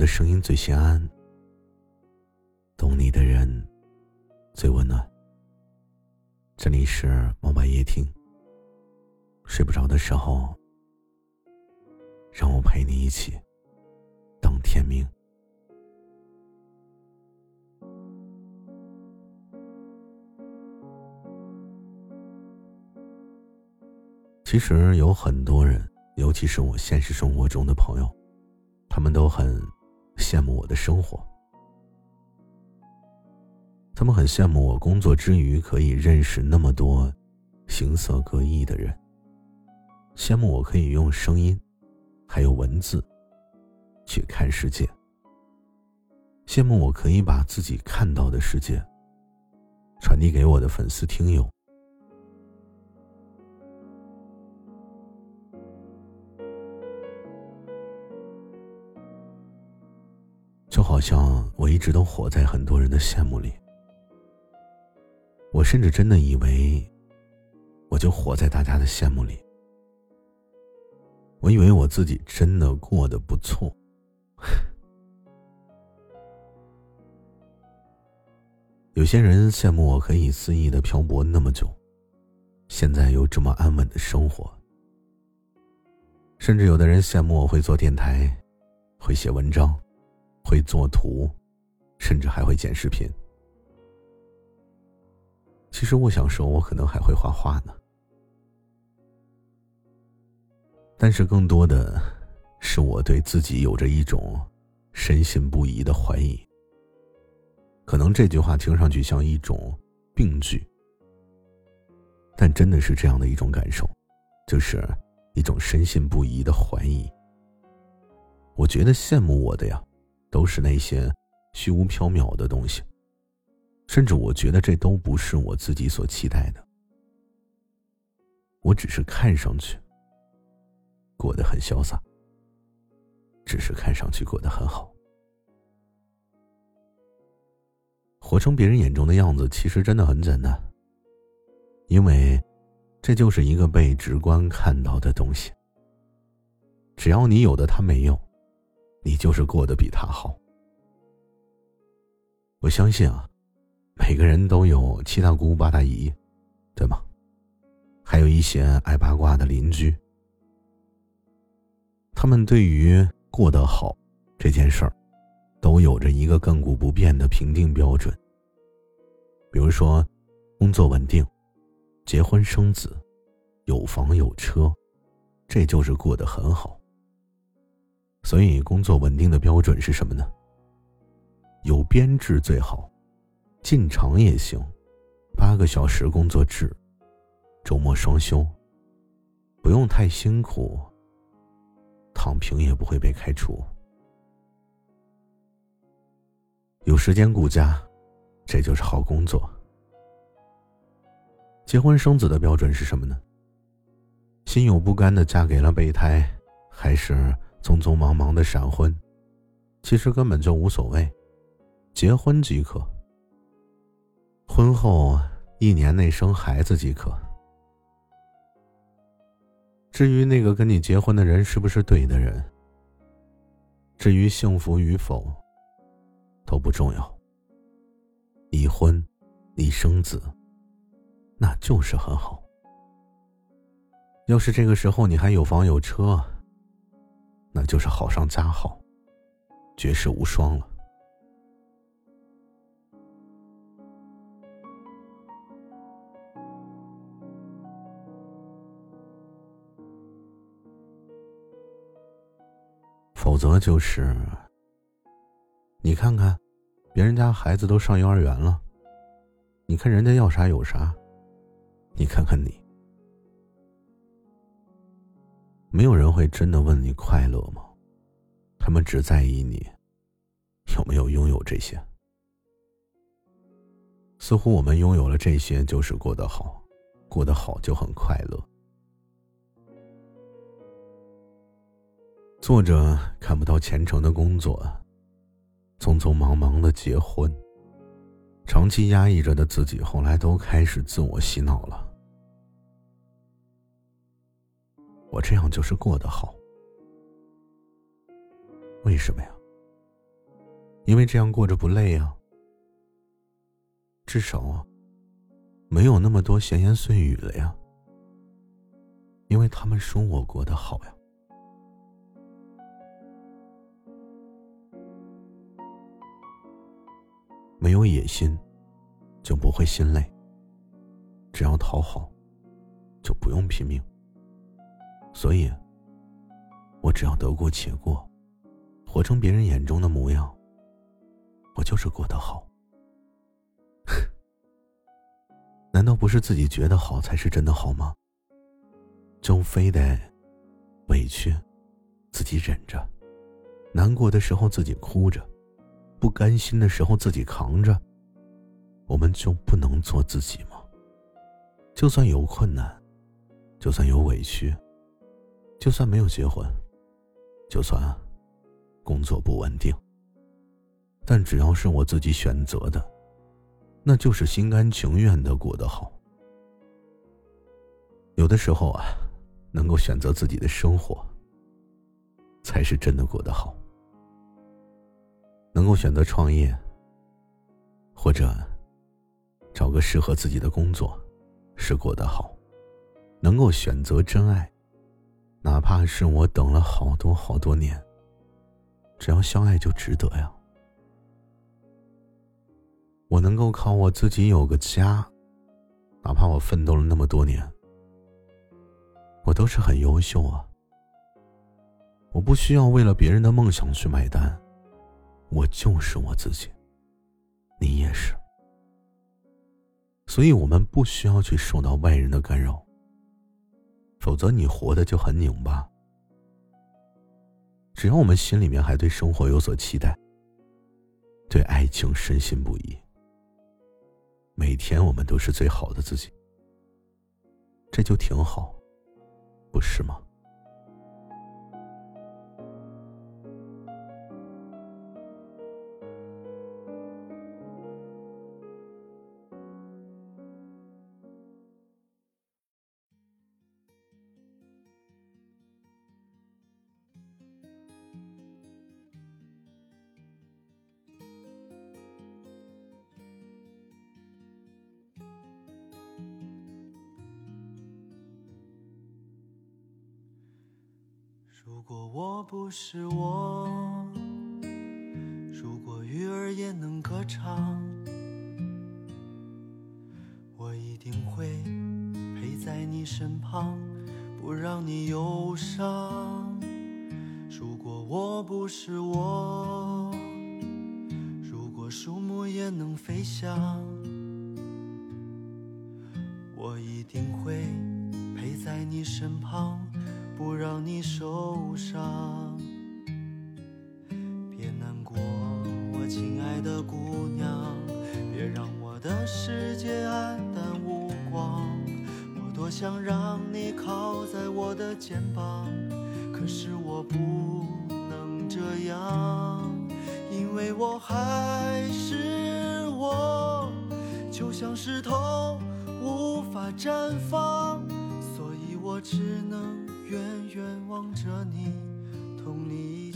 的声音最心安，懂你的人最温暖。这里是猫白夜听。睡不着的时候，让我陪你一起等天明。其实有很多人，尤其是我现实生活中的朋友。他们都很羡慕我的生活，他们很羡慕我工作之余可以认识那么多形色各异的人，羡慕我可以用声音还有文字去看世界，羡慕我可以把自己看到的世界传递给我的粉丝听友。好像我一直都活在很多人的羡慕里，我甚至真的以为，我就活在大家的羡慕里。我以为我自己真的过得不错。有些人羡慕我可以肆意的漂泊那么久，现在有这么安稳的生活。甚至有的人羡慕我会做电台，会写文章。会做图，甚至还会剪视频。其实我想说，我可能还会画画呢。但是更多的是我对自己有着一种深信不疑的怀疑。可能这句话听上去像一种病句，但真的是这样的一种感受，就是一种深信不疑的怀疑。我觉得羡慕我的呀。都是那些虚无缥缈的东西，甚至我觉得这都不是我自己所期待的。我只是看上去过得很潇洒，只是看上去过得很好，活成别人眼中的样子，其实真的很简单，因为这就是一个被直观看到的东西。只要你有的他没有。你就是过得比他好。我相信啊，每个人都有七大姑八大姨，对吗？还有一些爱八卦的邻居，他们对于过得好这件事儿，都有着一个亘古不变的评定标准。比如说，工作稳定，结婚生子，有房有车，这就是过得很好。所以，工作稳定的标准是什么呢？有编制最好，进厂也行，八个小时工作制，周末双休，不用太辛苦，躺平也不会被开除，有时间顾家，这就是好工作。结婚生子的标准是什么呢？心有不甘的嫁给了备胎，还是？匆匆忙忙的闪婚，其实根本就无所谓，结婚即可。婚后一年内生孩子即可。至于那个跟你结婚的人是不是对的人，至于幸福与否，都不重要。已婚，已生子，那就是很好。要是这个时候你还有房有车。那就是好上加好，绝世无双了。否则就是，你看看，别人家孩子都上幼儿园了，你看人家要啥有啥，你看看你。没有人会真的问你快乐吗？他们只在意你有没有拥有这些。似乎我们拥有了这些就是过得好，过得好就很快乐。做着看不到前程的工作，匆匆忙忙的结婚，长期压抑着的自己，后来都开始自我洗脑了。我这样就是过得好，为什么呀？因为这样过着不累啊。至少啊，没有那么多闲言碎语了呀。因为他们说我过得好呀。没有野心，就不会心累。只要讨好，就不用拼命。所以，我只要得过且过，活成别人眼中的模样，我就是过得好。难道不是自己觉得好才是真的好吗？就非得委屈自己忍着，难过的时候自己哭着，不甘心的时候自己扛着，我们就不能做自己吗？就算有困难，就算有委屈，就算没有结婚，就算工作不稳定，但只要是我自己选择的，那就是心甘情愿的过得好。有的时候啊。能够选择自己的生活，才是真的过得好。能够选择创业，或者找个适合自己的工作，是过得好。能够选择真爱，哪怕是我等了好多好多年，只要相爱就值得呀。我能够靠我自己有个家，哪怕我奋斗了那么多年。我都是很优秀啊！我不需要为了别人的梦想去买单，我就是我自己。你也是，所以我们不需要去受到外人的干扰，否则你活的就很拧巴。只要我们心里面还对生活有所期待，对爱情深信不疑，每天我们都是最好的自己，这就挺好。不是吗？如果我不是我，如果鱼儿也能歌唱，我一定会陪在你身旁，不让你忧伤。如果我不是我，如果树木也能飞翔，我一定会陪在你身旁。不让你受伤，别难过，我亲爱的姑娘，别让我的世界黯淡无光。我多想让你靠在我的肩膀，可是我不能这样，因为我还是我，就像石头无法绽放，所以我只能。远远望着你，同你。